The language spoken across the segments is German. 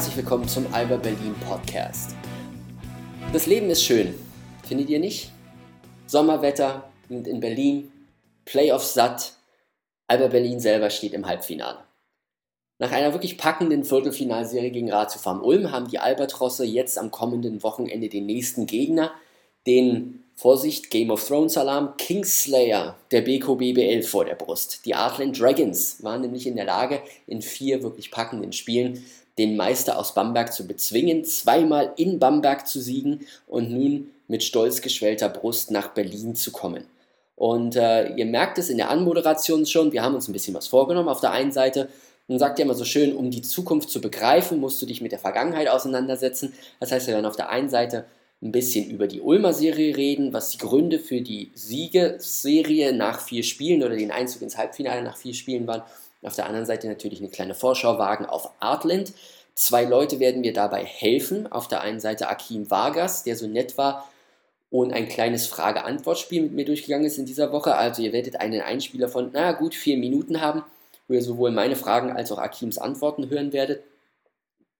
herzlich willkommen zum Alba Berlin Podcast. Das Leben ist schön, findet ihr nicht? Sommerwetter in Berlin, Playoffs satt, Alba Berlin selber steht im Halbfinale. Nach einer wirklich packenden Viertelfinalserie gegen Ratio Farm Ulm haben die Albatrosse jetzt am kommenden Wochenende den nächsten Gegner, den Vorsicht, Game of Thrones Alarm, Kingslayer der Beko BBL vor der Brust. Die Artland Dragons waren nämlich in der Lage, in vier wirklich packenden Spielen den Meister aus Bamberg zu bezwingen, zweimal in Bamberg zu siegen und nun mit stolz geschwellter Brust nach Berlin zu kommen. Und äh, ihr merkt es in der Anmoderation schon, wir haben uns ein bisschen was vorgenommen. Auf der einen Seite, man sagt ja immer so schön, um die Zukunft zu begreifen, musst du dich mit der Vergangenheit auseinandersetzen. Das heißt, wir werden auf der einen Seite ein bisschen über die Ulmer Serie reden, was die Gründe für die Siegeserie nach vier Spielen oder den Einzug ins Halbfinale nach vier Spielen waren. Auf der anderen Seite natürlich eine kleine Vorschau wagen auf Artland. Zwei Leute werden mir dabei helfen. Auf der einen Seite Akim Vargas, der so nett war und ein kleines Frage-Antwort-Spiel mit mir durchgegangen ist in dieser Woche. Also ihr werdet einen Einspieler von, na gut, vier Minuten haben, wo ihr sowohl meine Fragen als auch Akims Antworten hören werdet.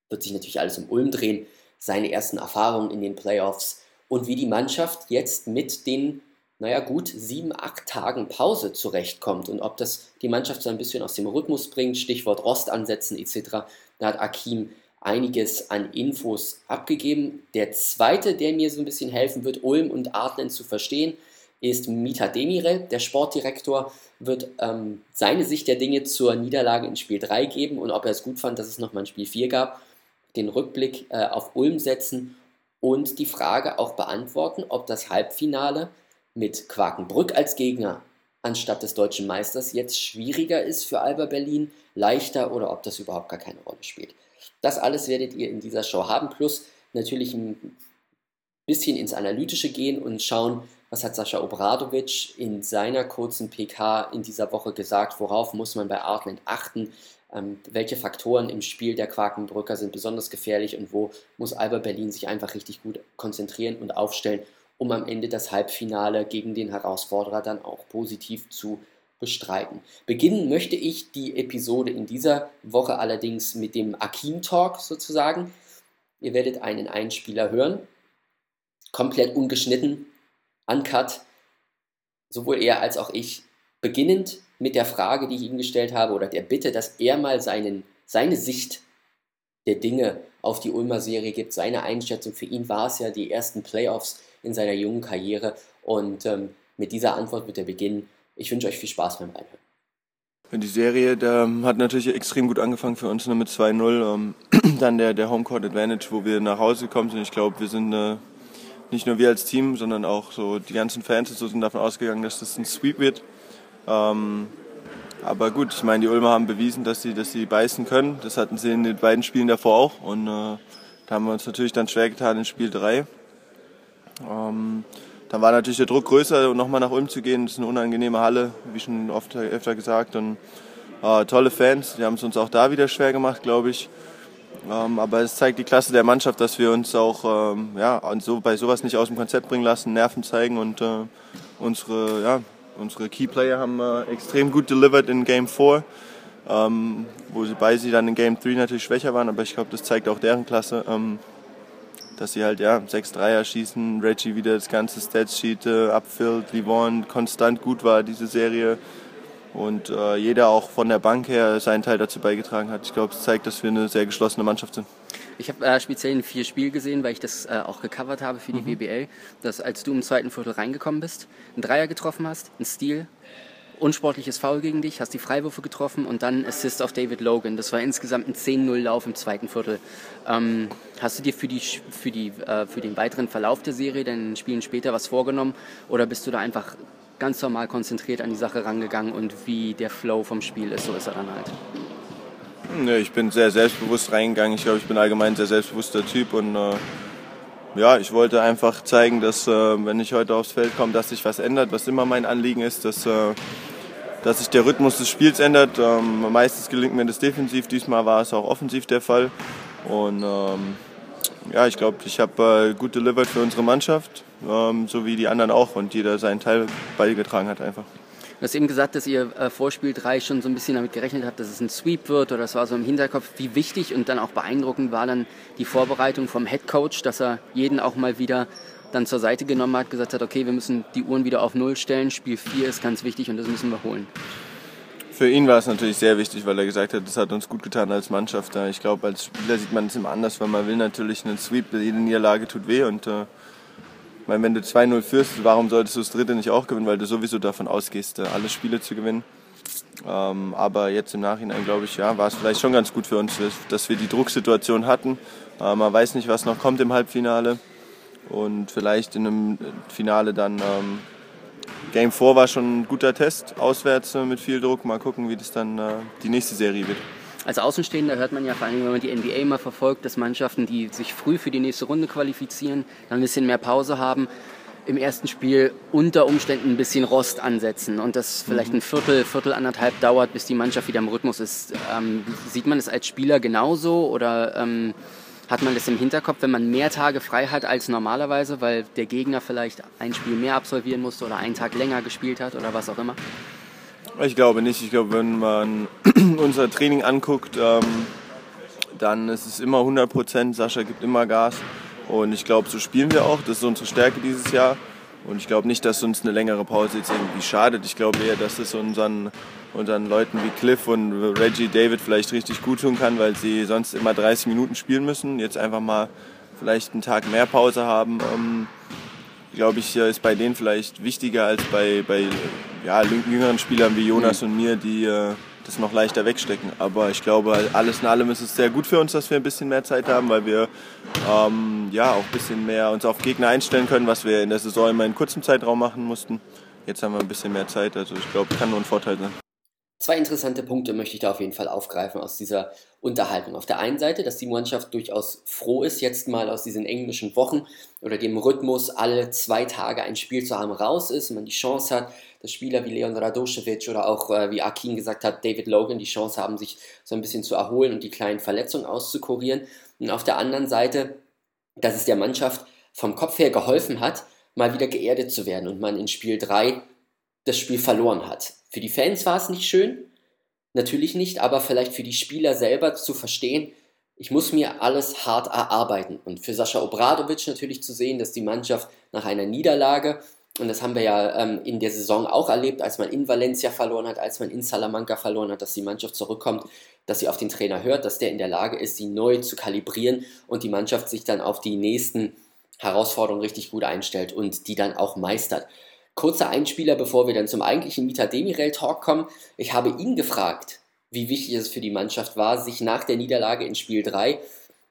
Wird sich natürlich alles um Ulm drehen seine ersten Erfahrungen in den Playoffs und wie die Mannschaft jetzt mit den, naja gut, sieben, acht Tagen Pause zurechtkommt und ob das die Mannschaft so ein bisschen aus dem Rhythmus bringt, Stichwort Rost ansetzen etc. Da hat Akim einiges an Infos abgegeben. Der zweite, der mir so ein bisschen helfen wird, Ulm und Adlen zu verstehen, ist Mita Demirel. Der Sportdirektor wird ähm, seine Sicht der Dinge zur Niederlage in Spiel 3 geben und ob er es gut fand, dass es nochmal ein Spiel 4 gab den Rückblick äh, auf Ulm setzen und die Frage auch beantworten, ob das Halbfinale mit Quakenbrück als Gegner anstatt des deutschen Meisters jetzt schwieriger ist für Alba Berlin, leichter oder ob das überhaupt gar keine Rolle spielt. Das alles werdet ihr in dieser Show haben, plus natürlich ein bisschen ins Analytische gehen und schauen, was hat Sascha Obradovic in seiner kurzen PK in dieser Woche gesagt, worauf muss man bei Artland achten, ähm, welche Faktoren im Spiel der Quakenbrücker sind besonders gefährlich und wo muss Alba Berlin sich einfach richtig gut konzentrieren und aufstellen, um am Ende das Halbfinale gegen den Herausforderer dann auch positiv zu bestreiten. Beginnen möchte ich die Episode in dieser Woche allerdings mit dem Akim Talk sozusagen. Ihr werdet einen Einspieler hören, komplett ungeschnitten, uncut, sowohl er als auch ich, beginnend mit der Frage, die ich ihm gestellt habe, oder der Bitte, dass er mal seinen, seine Sicht der Dinge auf die Ulmer Serie gibt, seine Einschätzung. Für ihn war es ja die ersten Playoffs in seiner jungen Karriere und ähm, mit dieser Antwort wird er beginnen. Ich wünsche euch viel Spaß beim Reinhören. Die Serie der hat natürlich extrem gut angefangen für uns ne, mit 2-0. Ähm, dann der, der Homecourt Advantage, wo wir nach Hause gekommen sind. Ich glaube, wir sind äh, nicht nur wir als Team, sondern auch so die ganzen Fans so sind davon ausgegangen, dass das ein Sweep wird. Ähm, aber gut, ich meine, die Ulmer haben bewiesen, dass sie, dass sie beißen können. Das hatten sie in den beiden Spielen davor auch. Und äh, da haben wir uns natürlich dann schwer getan in Spiel 3. Ähm, dann war natürlich der Druck größer, nochmal nach Ulm zu gehen. Das ist eine unangenehme Halle, wie schon oft öfter gesagt. Und äh, tolle Fans, die haben es uns auch da wieder schwer gemacht, glaube ich. Ähm, aber es zeigt die Klasse der Mannschaft, dass wir uns auch ähm, ja, so, bei sowas nicht aus dem Konzept bringen lassen, Nerven zeigen und äh, unsere ja, Unsere Keyplayer haben äh, extrem gut delivered in Game 4, ähm, wobei sie dann in Game 3 natürlich schwächer waren, aber ich glaube, das zeigt auch deren Klasse, ähm, dass sie halt ja 6 Dreier schießen, Reggie wieder das ganze Statsheet äh, abfüllt, Livon konstant gut war diese Serie und äh, jeder auch von der Bank her seinen Teil dazu beigetragen hat. Ich glaube, es zeigt, dass wir eine sehr geschlossene Mannschaft sind. Ich habe äh, speziell in vier Spiel gesehen, weil ich das äh, auch gecovert habe für die mhm. BBL, dass als du im zweiten Viertel reingekommen bist, einen Dreier getroffen hast, einen Stil, unsportliches Foul gegen dich, hast die Freiwürfe getroffen und dann Assist auf David Logan. Das war insgesamt ein 10-0-Lauf im zweiten Viertel. Ähm, hast du dir für, die, für, die, äh, für den weiteren Verlauf der Serie, den Spielen später, was vorgenommen oder bist du da einfach ganz normal konzentriert an die Sache rangegangen und wie der Flow vom Spiel ist, so ist er dann halt? Nee, ich bin sehr selbstbewusst reingegangen. Ich glaube, ich bin allgemein ein sehr selbstbewusster Typ und äh, ja, ich wollte einfach zeigen, dass äh, wenn ich heute aufs Feld komme, dass sich was ändert, was immer mein Anliegen ist, dass, äh, dass sich der Rhythmus des Spiels ändert. Ähm, meistens gelingt mir das defensiv, diesmal war es auch offensiv der Fall. Und ähm, ja, ich glaube, ich habe äh, gut delivered für unsere Mannschaft, ähm, so wie die anderen auch und jeder seinen Teil beigetragen hat einfach. Du hast eben gesagt, dass ihr äh, vor Spiel 3 schon so ein bisschen damit gerechnet habt, dass es ein Sweep wird oder das war so im Hinterkopf. Wie wichtig und dann auch beeindruckend war dann die Vorbereitung vom Head Coach, dass er jeden auch mal wieder dann zur Seite genommen hat, gesagt hat, okay, wir müssen die Uhren wieder auf Null stellen, Spiel 4 ist ganz wichtig und das müssen wir holen. Für ihn war es natürlich sehr wichtig, weil er gesagt hat, das hat uns gut getan als Mannschaft. Ich glaube, als Spieler sieht man es immer anders, weil man will natürlich einen Sweep, jede Niederlage tut weh und äh, wenn du 2-0 führst, warum solltest du das dritte nicht auch gewinnen, weil du sowieso davon ausgehst, äh, alle Spiele zu gewinnen. Ähm, aber jetzt im Nachhinein, glaube ich, ja, war es vielleicht schon ganz gut für uns, dass wir die Drucksituation hatten. Äh, man weiß nicht, was noch kommt im Halbfinale und vielleicht in einem Finale dann ähm, Game 4 war schon ein guter Test, auswärts äh, mit viel Druck. Mal gucken, wie das dann äh, die nächste Serie wird. Als Außenstehender hört man ja vor allem, wenn man die NBA mal verfolgt, dass Mannschaften, die sich früh für die nächste Runde qualifizieren, dann ein bisschen mehr Pause haben, im ersten Spiel unter Umständen ein bisschen Rost ansetzen und das vielleicht ein Viertel, Viertel anderthalb dauert, bis die Mannschaft wieder im Rhythmus ist. Ähm, sieht man es als Spieler genauso oder ähm, hat man das im Hinterkopf, wenn man mehr Tage frei hat als normalerweise, weil der Gegner vielleicht ein Spiel mehr absolvieren musste oder einen Tag länger gespielt hat oder was auch immer? Ich glaube nicht. Ich glaube, wenn man unser Training anguckt, ähm, dann ist es immer 100 Prozent. Sascha gibt immer Gas. Und ich glaube, so spielen wir auch. Das ist unsere Stärke dieses Jahr. Und ich glaube nicht, dass uns eine längere Pause jetzt irgendwie schadet. Ich glaube eher, dass es unseren und dann Leuten wie Cliff und Reggie David vielleicht richtig gut tun kann, weil sie sonst immer 30 Minuten spielen müssen. Jetzt einfach mal vielleicht einen Tag mehr Pause haben, ähm, glaube ich, ist bei denen vielleicht wichtiger als bei, bei ja, jüngeren Spielern wie Jonas mhm. und mir, die äh, das noch leichter wegstecken. Aber ich glaube, alles in allem ist es sehr gut für uns, dass wir ein bisschen mehr Zeit haben, weil wir ähm, ja auch ein bisschen mehr uns auf Gegner einstellen können, was wir in der Saison immer in kurzem Zeitraum machen mussten. Jetzt haben wir ein bisschen mehr Zeit, also ich glaube, kann nur ein Vorteil sein. Zwei interessante Punkte möchte ich da auf jeden Fall aufgreifen aus dieser Unterhaltung. Auf der einen Seite, dass die Mannschaft durchaus froh ist, jetzt mal aus diesen englischen Wochen oder dem Rhythmus, alle zwei Tage ein Spiel zu haben, raus ist und man die Chance hat, dass Spieler wie Leon Radoschewitsch oder auch, äh, wie Akin gesagt hat, David Logan die Chance haben, sich so ein bisschen zu erholen und die kleinen Verletzungen auszukurieren. Und auf der anderen Seite, dass es der Mannschaft vom Kopf her geholfen hat, mal wieder geerdet zu werden und man in Spiel 3 das Spiel verloren hat. Für die Fans war es nicht schön, natürlich nicht, aber vielleicht für die Spieler selber zu verstehen, ich muss mir alles hart erarbeiten. Und für Sascha Obradovic natürlich zu sehen, dass die Mannschaft nach einer Niederlage, und das haben wir ja ähm, in der Saison auch erlebt, als man in Valencia verloren hat, als man in Salamanca verloren hat, dass die Mannschaft zurückkommt, dass sie auf den Trainer hört, dass der in der Lage ist, sie neu zu kalibrieren und die Mannschaft sich dann auf die nächsten Herausforderungen richtig gut einstellt und die dann auch meistert. Kurzer Einspieler, bevor wir dann zum eigentlichen Mita Demirel Talk kommen. Ich habe ihn gefragt, wie wichtig es für die Mannschaft war, sich nach der Niederlage in Spiel 3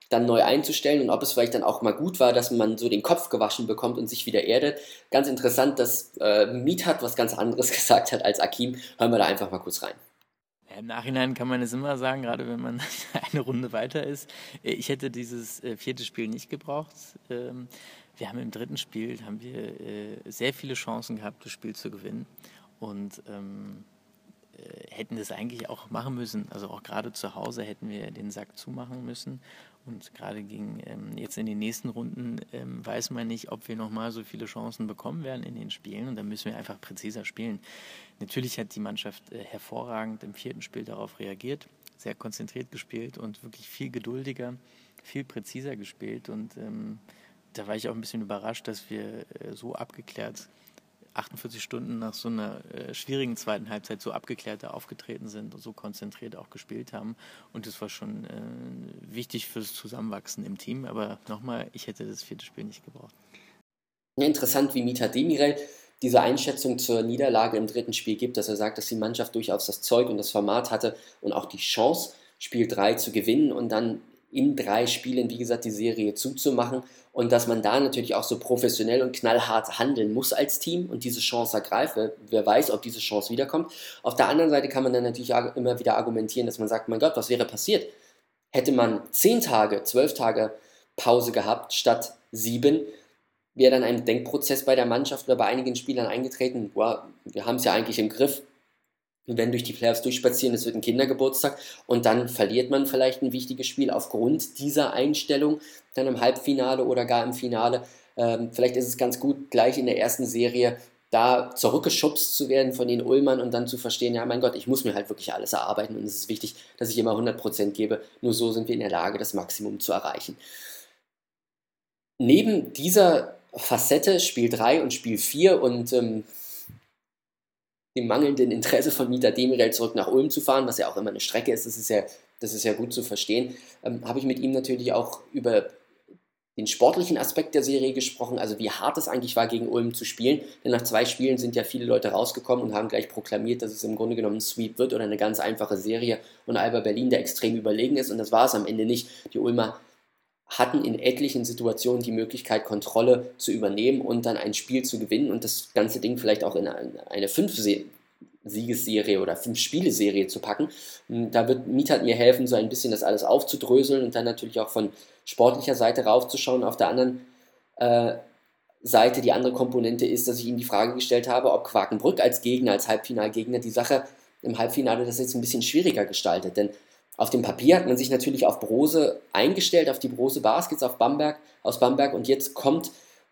dann neu einzustellen und ob es vielleicht dann auch mal gut war, dass man so den Kopf gewaschen bekommt und sich wieder erdet. Ganz interessant, dass äh, Mitat was ganz anderes gesagt hat als Akim. Hören wir da einfach mal kurz rein. Im Nachhinein kann man es immer sagen, gerade wenn man eine Runde weiter ist. Ich hätte dieses äh, vierte Spiel nicht gebraucht. Ähm, wir haben im dritten Spiel haben wir äh, sehr viele Chancen gehabt, das Spiel zu gewinnen und ähm, äh, hätten das eigentlich auch machen müssen. Also auch gerade zu Hause hätten wir den Sack zumachen müssen. Und gerade gegen ähm, jetzt in den nächsten Runden ähm, weiß man nicht, ob wir nochmal so viele Chancen bekommen werden in den Spielen. Und dann müssen wir einfach präziser spielen. Natürlich hat die Mannschaft äh, hervorragend im vierten Spiel darauf reagiert, sehr konzentriert gespielt und wirklich viel geduldiger, viel präziser gespielt. Und ähm, da war ich auch ein bisschen überrascht, dass wir äh, so abgeklärt 48 Stunden nach so einer äh, schwierigen zweiten Halbzeit so abgeklärt da aufgetreten sind und so konzentriert auch gespielt haben. Und das war schon äh, wichtig fürs Zusammenwachsen im Team. Aber nochmal, ich hätte das vierte Spiel nicht gebraucht. Interessant, wie Mita Demirel diese Einschätzung zur Niederlage im dritten Spiel gibt, dass er sagt, dass die Mannschaft durchaus das Zeug und das Format hatte und auch die Chance, Spiel 3 zu gewinnen und dann in drei Spielen, wie gesagt, die Serie zuzumachen und dass man da natürlich auch so professionell und knallhart handeln muss als Team und diese Chance ergreife. Wer weiß, ob diese Chance wiederkommt. Auf der anderen Seite kann man dann natürlich immer wieder argumentieren, dass man sagt, mein Gott, was wäre passiert? Hätte man zehn Tage, zwölf Tage Pause gehabt statt sieben, wäre dann ein Denkprozess bei der Mannschaft oder bei einigen Spielern eingetreten, boah, wir haben es ja eigentlich im Griff, wir werden durch die Playoffs durchspazieren, es wird ein Kindergeburtstag und dann verliert man vielleicht ein wichtiges Spiel aufgrund dieser Einstellung, dann im Halbfinale oder gar im Finale. Ähm, vielleicht ist es ganz gut, gleich in der ersten Serie da zurückgeschubst zu werden von den Ulmern und dann zu verstehen, ja mein Gott, ich muss mir halt wirklich alles erarbeiten und es ist wichtig, dass ich immer 100% gebe. Nur so sind wir in der Lage, das Maximum zu erreichen. Neben dieser Facette Spiel 3 und Spiel 4 und ähm, dem mangelnden Interesse von Mieter Demirel zurück nach Ulm zu fahren, was ja auch immer eine Strecke ist, das ist ja, das ist ja gut zu verstehen, ähm, habe ich mit ihm natürlich auch über den sportlichen Aspekt der Serie gesprochen, also wie hart es eigentlich war, gegen Ulm zu spielen. Denn nach zwei Spielen sind ja viele Leute rausgekommen und haben gleich proklamiert, dass es im Grunde genommen ein Sweep wird oder eine ganz einfache Serie und Alba Berlin, der extrem überlegen ist. Und das war es am Ende nicht. Die Ulmer hatten in etlichen Situationen die Möglichkeit, Kontrolle zu übernehmen und dann ein Spiel zu gewinnen und das ganze Ding vielleicht auch in eine fünf Siegesserie oder fünf Spiele-Serie zu packen. Da wird Mietat mir helfen, so ein bisschen das alles aufzudröseln und dann natürlich auch von sportlicher Seite raufzuschauen. Auf der anderen äh, Seite, die andere Komponente ist, dass ich ihm die Frage gestellt habe, ob Quakenbrück als Gegner, als Halbfinalgegner die Sache im Halbfinale das jetzt ein bisschen schwieriger gestaltet. Denn auf dem Papier hat man sich natürlich auf Brose eingestellt, auf die Brose Baskets auf Bamberg, aus Bamberg und jetzt kommt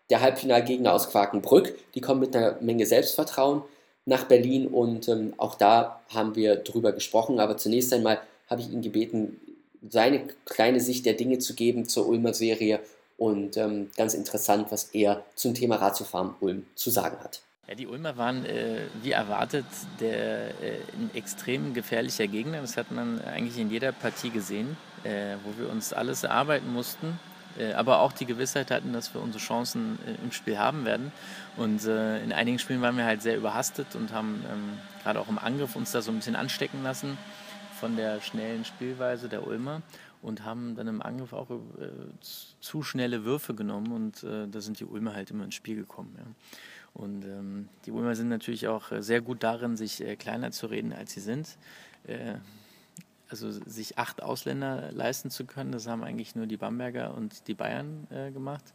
der Halbfinalgegner aus Quakenbrück. Die kommen mit einer Menge Selbstvertrauen nach Berlin und ähm, auch da haben wir drüber gesprochen. Aber zunächst einmal habe ich ihn gebeten, seine kleine Sicht der Dinge zu geben zur Ulmer Serie und ähm, ganz interessant, was er zum Thema Radzufahren Ulm zu sagen hat. Ja, die Ulmer waren äh, wie erwartet der, äh, ein extrem gefährlicher Gegner. Das hat man eigentlich in jeder Partie gesehen, äh, wo wir uns alles erarbeiten mussten, aber auch die Gewissheit hatten, dass wir unsere Chancen äh, im Spiel haben werden. Und äh, in einigen Spielen waren wir halt sehr überhastet und haben ähm, gerade auch im Angriff uns da so ein bisschen anstecken lassen von der schnellen Spielweise der Ulmer und haben dann im Angriff auch zu schnelle Würfe genommen und da sind die Ulmer halt immer ins Spiel gekommen. Und ähm, die Ulmer sind natürlich auch äh, sehr gut darin, sich äh, kleiner zu reden, als sie sind. Also sich acht Ausländer leisten zu können, das haben eigentlich nur die Bamberger und die Bayern äh, gemacht.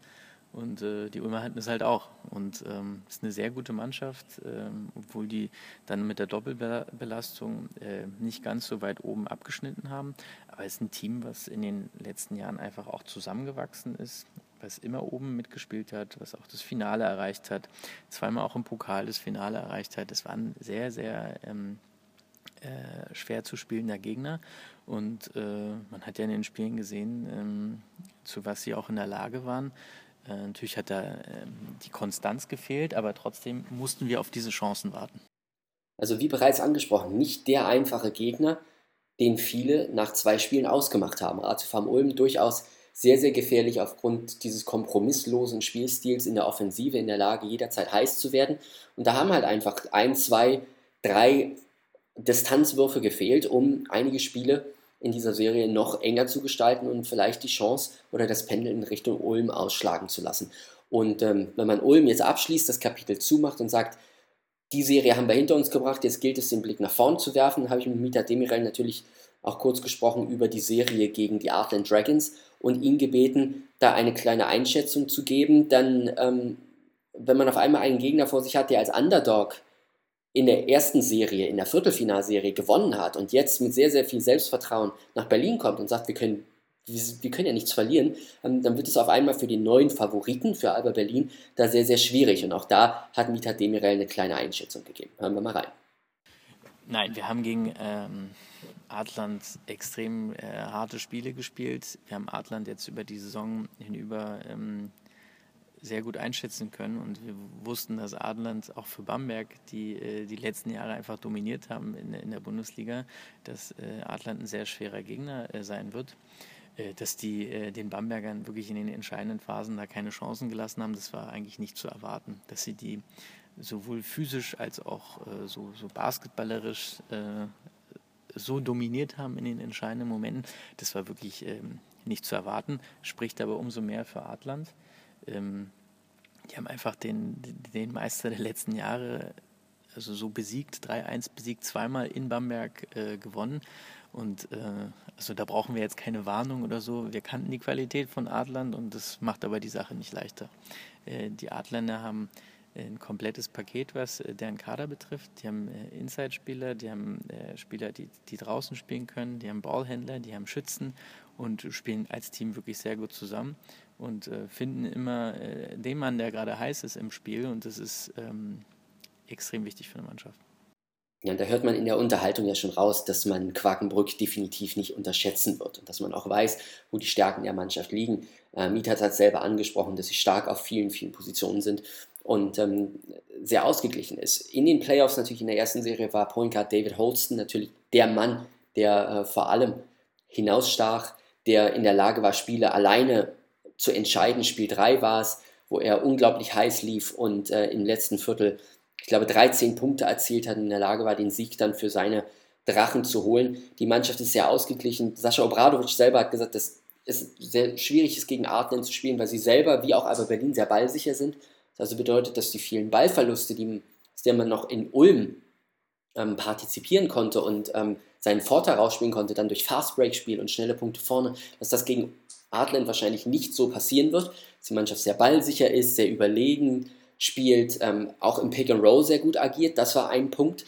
Und äh, die Ulmer hatten es halt auch. Und es ähm, ist eine sehr gute Mannschaft, ähm, obwohl die dann mit der Doppelbelastung äh, nicht ganz so weit oben abgeschnitten haben. Aber es ist ein Team, was in den letzten Jahren einfach auch zusammengewachsen ist was immer oben mitgespielt hat, was auch das Finale erreicht hat, zweimal auch im Pokal das Finale erreicht hat. Es war ein sehr, sehr ähm, äh, schwer zu spielender Gegner. Und äh, man hat ja in den Spielen gesehen, ähm, zu was sie auch in der Lage waren. Äh, natürlich hat da ähm, die Konstanz gefehlt, aber trotzdem mussten wir auf diese Chancen warten. Also wie bereits angesprochen, nicht der einfache Gegner, den viele nach zwei Spielen ausgemacht haben. Ratiofarm Ulm durchaus sehr, sehr gefährlich aufgrund dieses kompromisslosen Spielstils in der Offensive, in der Lage, jederzeit heiß zu werden. Und da haben halt einfach ein, zwei, drei Distanzwürfe gefehlt, um einige Spiele in dieser Serie noch enger zu gestalten und vielleicht die Chance oder das Pendel in Richtung Ulm ausschlagen zu lassen. Und ähm, wenn man Ulm jetzt abschließt, das Kapitel zumacht und sagt, die Serie haben wir hinter uns gebracht, jetzt gilt es, den Blick nach vorn zu werfen, habe ich mit Mita Demirel natürlich auch kurz gesprochen über die Serie gegen die Artland Dragons und ihn gebeten, da eine kleine Einschätzung zu geben. Dann, ähm, wenn man auf einmal einen Gegner vor sich hat, der als Underdog in der ersten Serie, in der Viertelfinalserie gewonnen hat und jetzt mit sehr, sehr viel Selbstvertrauen nach Berlin kommt und sagt, wir können, wir können ja nichts verlieren, ähm, dann wird es auf einmal für den neuen Favoriten, für Alba Berlin, da sehr, sehr schwierig. Und auch da hat Mita Demirel eine kleine Einschätzung gegeben. Hören wir mal rein. Nein, wir haben gegen ähm, Adland extrem äh, harte Spiele gespielt. Wir haben Adland jetzt über die Saison hinüber ähm, sehr gut einschätzen können und wir wussten, dass Adland auch für Bamberg, die äh, die letzten Jahre einfach dominiert haben in, der Bundesliga, dass äh, Adland ein sehr schwerer Gegner äh, sein wird. Dass die den Bambergern wirklich in den entscheidenden Phasen da keine Chancen gelassen haben, das war eigentlich nicht zu erwarten. Dass sie die sowohl physisch als auch so, so basketballerisch so dominiert haben in den entscheidenden Momenten, das war wirklich ähm, nicht zu erwarten, spricht aber umso mehr für Adland. Ähm, die haben einfach den, den Meister der letzten Jahre also so besiegt, 3-1 besiegt, zweimal in Bamberg äh, gewonnen. Und äh, also da brauchen wir jetzt keine Warnung oder so. Wir kannten die Qualität von Adland und das macht aber die Sache nicht leichter. Äh, die Adländer haben ein komplettes Paket, was äh, deren Kader betrifft. Die haben äh, Inside-Spieler, die haben äh, Spieler, die, die draußen spielen können, die haben Ballhändler, die haben Schützen und spielen als Team wirklich sehr gut zusammen und finden immer den Mann, der gerade heiß ist im Spiel. Und das ist ähm, extrem wichtig für eine Mannschaft. Ja, da hört man in der Unterhaltung ja schon raus, dass man Quakenbrück definitiv nicht unterschätzen wird und dass man auch weiß, wo die Stärken der Mannschaft liegen. Äh, Mietat hat selber angesprochen, dass sie stark auf vielen, vielen Positionen sind und ähm, sehr ausgeglichen ist. In den Playoffs natürlich in der ersten Serie war Point Guard David Holston natürlich der Mann, der äh, vor allem hinausstach, der in der Lage war, Spiele alleine zu entscheiden. Spiel 3 war es, wo er unglaublich heiß lief und äh, im letzten Viertel ich glaube, 13 Punkte erzielt hat und in der Lage war, den Sieg dann für seine Drachen zu holen. Die Mannschaft ist sehr ausgeglichen. Sascha Obradovic selber hat gesagt, dass es sehr schwierig ist, gegen Artland zu spielen, weil sie selber, wie auch aber Berlin, sehr ballsicher sind. Das also bedeutet, dass die vielen Ballverluste, die, denen man noch in Ulm ähm, partizipieren konnte und ähm, seinen Vorteil rausspielen konnte, dann durch Fast-Break-Spiel und schnelle Punkte vorne, dass das gegen Artland wahrscheinlich nicht so passieren wird, dass die Mannschaft sehr ballsicher ist, sehr überlegen, spielt, ähm, auch im Pick and Roll sehr gut agiert. Das war ein Punkt,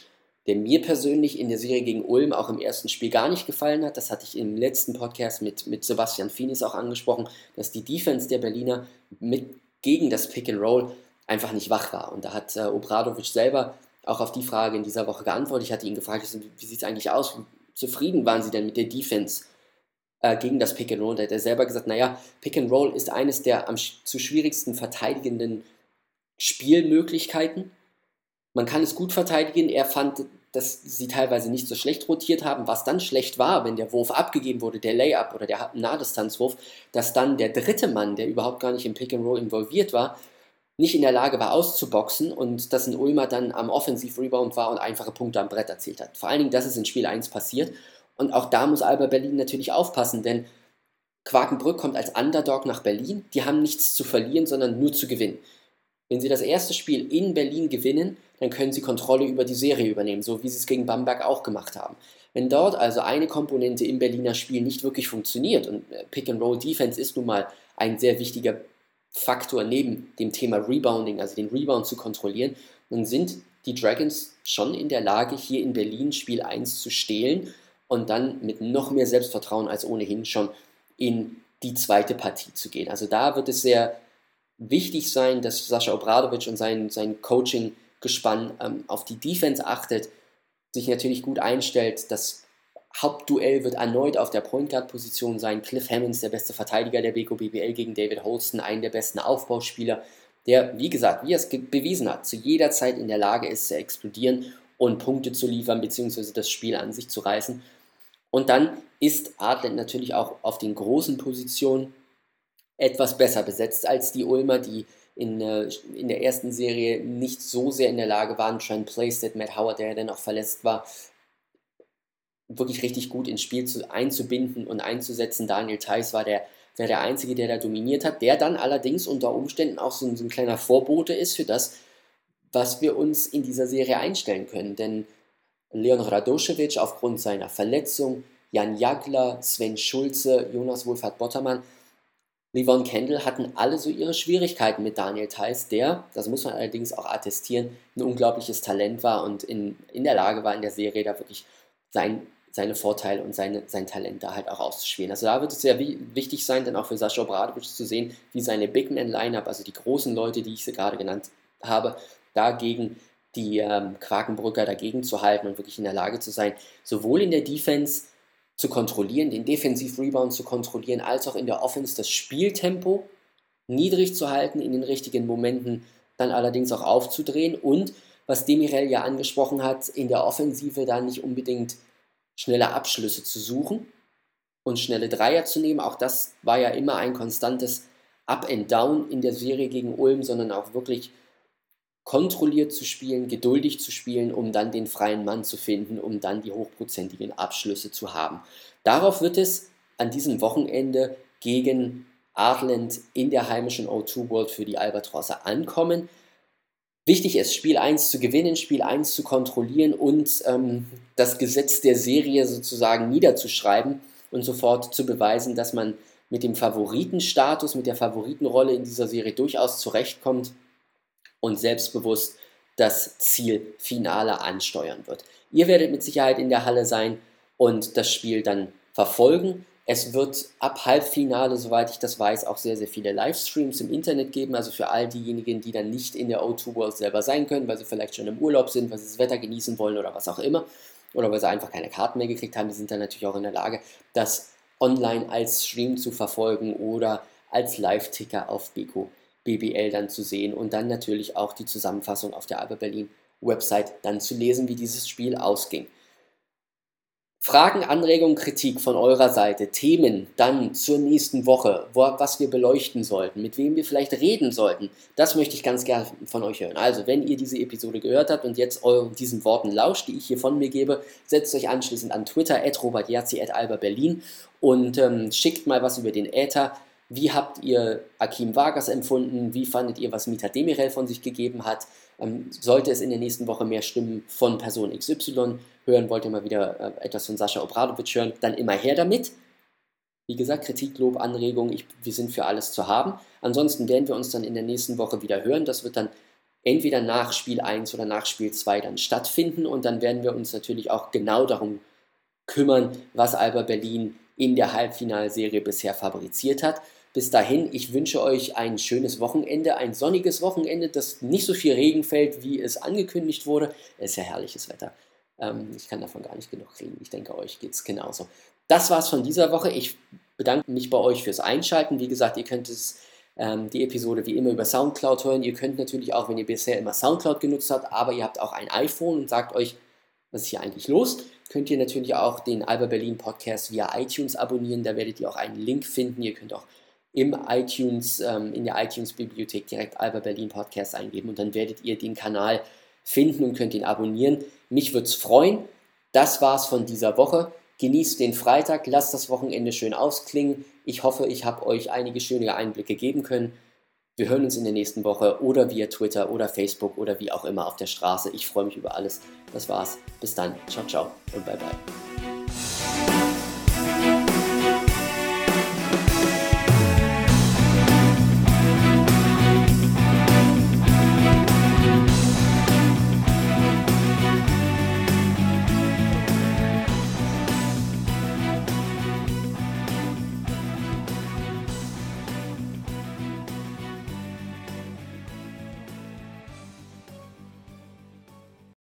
der mir persönlich in der Serie gegen Ulm auch im ersten Spiel gar nicht gefallen hat. Das hatte ich im letzten Podcast mit, mit Sebastian Finis auch angesprochen, dass die Defense der Berliner mit, gegen das Pick and Roll einfach nicht wach war. Und da hat äh, Obradovic selber auch auf die Frage in dieser Woche geantwortet. Ich hatte ihn gefragt, wie sieht es eigentlich aus? Wie zufrieden waren Sie denn mit der Defense äh, gegen das Pick and Roll? Da hat er selber gesagt, naja, Pick and Roll ist eines der am zu schwierigsten verteidigenden Spielmöglichkeiten. Man kann es gut verteidigen. Er fand, dass sie teilweise nicht so schlecht rotiert haben. Was dann schlecht war, wenn der Wurf abgegeben wurde, der Layup oder der Nahdistanzwurf, dass dann der dritte Mann, der überhaupt gar nicht im Pick and Roll involviert war, nicht in der Lage war auszuboxen und dass ein Ulmer dann am Offensiv-Rebound war und einfache Punkte am Brett erzielt hat. Vor allen Dingen, das ist in Spiel 1 passiert. Und auch da muss Alba Berlin natürlich aufpassen, denn Quakenbrück kommt als Underdog nach Berlin. Die haben nichts zu verlieren, sondern nur zu gewinnen. Wenn sie das erste Spiel in Berlin gewinnen, dann können sie Kontrolle über die Serie übernehmen, so wie sie es gegen Bamberg auch gemacht haben. Wenn dort also eine Komponente im Berliner Spiel nicht wirklich funktioniert und äh, Pick-and-Roll-Defense ist nun mal ein sehr wichtiger Faktor neben dem Thema Rebounding, also den Rebound zu kontrollieren, dann sind die Dragons schon in der Lage, hier in Berlin Spiel 1 zu stehlen und dann mit noch mehr Selbstvertrauen als ohnehin schon in die zweite Partie zu gehen. Also da wird es sehr wichtig sein, dass Sascha Obradovic und sein, sein Coaching-Gespann ähm, auf die Defense achtet, sich natürlich gut einstellt. Das Hauptduell wird erneut auf der Point Guard-Position sein. Cliff Hammonds, der beste Verteidiger der BKO BBL gegen David Holston, einen der besten Aufbauspieler, der, wie gesagt, wie er es bewiesen hat, zu jeder Zeit in der Lage ist zu explodieren und Punkte zu liefern, beziehungsweise das Spiel an sich zu reißen. Und dann ist Adlet natürlich auch auf den großen Positionen etwas besser besetzt als die Ulmer, die in, äh, in der ersten Serie nicht so sehr in der Lage waren, Trent Playstead, Matt Howard, der ja dann auch verletzt war, wirklich richtig gut ins Spiel zu, einzubinden und einzusetzen. Daniel Theiss war der, der, der Einzige, der da dominiert hat, der dann allerdings unter Umständen auch so ein, so ein kleiner Vorbote ist für das, was wir uns in dieser Serie einstellen können. Denn Leon Radoschewitsch aufgrund seiner Verletzung, Jan Jagler, Sven Schulze, Jonas Wohlfahrt-Bottermann, Yvonne Kendall hatten alle so ihre Schwierigkeiten mit Daniel Theiss, der, das muss man allerdings auch attestieren, ein unglaubliches Talent war und in, in der Lage war, in der Serie da wirklich sein, seine Vorteile und seine, sein Talent da halt auch auszuspielen. Also da wird es sehr wichtig sein, dann auch für Sascha Obradovic zu sehen, wie seine Big Man Lineup, also die großen Leute, die ich sie gerade genannt habe, dagegen die ähm, Quakenbrücker dagegen zu halten und wirklich in der Lage zu sein, sowohl in der Defense zu kontrollieren, den Defensiv-Rebound zu kontrollieren, als auch in der Offense das Spieltempo niedrig zu halten, in den richtigen Momenten dann allerdings auch aufzudrehen und was Demirel ja angesprochen hat, in der Offensive dann nicht unbedingt schnelle Abschlüsse zu suchen und schnelle Dreier zu nehmen. Auch das war ja immer ein konstantes Up and Down in der Serie gegen Ulm, sondern auch wirklich kontrolliert zu spielen, geduldig zu spielen, um dann den freien Mann zu finden, um dann die hochprozentigen Abschlüsse zu haben. Darauf wird es an diesem Wochenende gegen Artland in der heimischen O2 World für die Albatrosse ankommen. Wichtig ist, Spiel 1 zu gewinnen, Spiel 1 zu kontrollieren und ähm, das Gesetz der Serie sozusagen niederzuschreiben und sofort zu beweisen, dass man mit dem Favoritenstatus, mit der Favoritenrolle in dieser Serie durchaus zurechtkommt und selbstbewusst das Ziel Finale ansteuern wird. Ihr werdet mit Sicherheit in der Halle sein und das Spiel dann verfolgen. Es wird ab Halbfinale, soweit ich das weiß, auch sehr, sehr viele Livestreams im Internet geben. Also für all diejenigen, die dann nicht in der O2 World selber sein können, weil sie vielleicht schon im Urlaub sind, weil sie das Wetter genießen wollen oder was auch immer. Oder weil sie einfach keine Karten mehr gekriegt haben, die sind dann natürlich auch in der Lage, das online als Stream zu verfolgen oder als Live-Ticker auf Beko BBL dann zu sehen und dann natürlich auch die Zusammenfassung auf der Alba Berlin Website dann zu lesen, wie dieses Spiel ausging. Fragen, Anregungen, Kritik von eurer Seite, Themen dann zur nächsten Woche, wo, was wir beleuchten sollten, mit wem wir vielleicht reden sollten, das möchte ich ganz gerne von euch hören. Also, wenn ihr diese Episode gehört habt und jetzt diesen Worten lauscht, die ich hier von mir gebe, setzt euch anschließend an Twitter, at robertjazzi, at alba berlin und ähm, schickt mal was über den Äther. Wie habt ihr Akim Vargas empfunden? Wie fandet ihr, was Mita Demirel von sich gegeben hat? Ähm, sollte es in der nächsten Woche mehr Stimmen von Person XY hören, wollt ihr mal wieder äh, etwas von Sascha Obradovic hören, dann immer her damit. Wie gesagt, Kritik, Lob, Anregungen, ich, wir sind für alles zu haben. Ansonsten werden wir uns dann in der nächsten Woche wieder hören. Das wird dann entweder nach Spiel 1 oder nach Spiel 2 dann stattfinden und dann werden wir uns natürlich auch genau darum kümmern, was Alba Berlin in der Halbfinalserie bisher fabriziert hat. Bis dahin, ich wünsche euch ein schönes Wochenende, ein sonniges Wochenende, das nicht so viel Regen fällt, wie es angekündigt wurde. Es ist ja herrliches Wetter. Ähm, ich kann davon gar nicht genug kriegen. Ich denke, euch geht es genauso. Das war's von dieser Woche. Ich bedanke mich bei euch fürs Einschalten. Wie gesagt, ihr könnt es, ähm, die Episode wie immer über Soundcloud hören. Ihr könnt natürlich auch, wenn ihr bisher immer Soundcloud genutzt habt, aber ihr habt auch ein iPhone und sagt euch, was ist hier eigentlich los, könnt ihr natürlich auch den Alba Berlin Podcast via iTunes abonnieren. Da werdet ihr auch einen Link finden. Ihr könnt auch im iTunes, ähm, in der iTunes-Bibliothek direkt Alba Berlin Podcast eingeben und dann werdet ihr den Kanal finden und könnt ihn abonnieren. Mich würde es freuen. Das war's von dieser Woche. Genießt den Freitag, lasst das Wochenende schön ausklingen. Ich hoffe, ich habe euch einige schöne Einblicke geben können. Wir hören uns in der nächsten Woche oder via Twitter oder Facebook oder wie auch immer auf der Straße. Ich freue mich über alles. Das war's. Bis dann. Ciao, ciao und bye bye.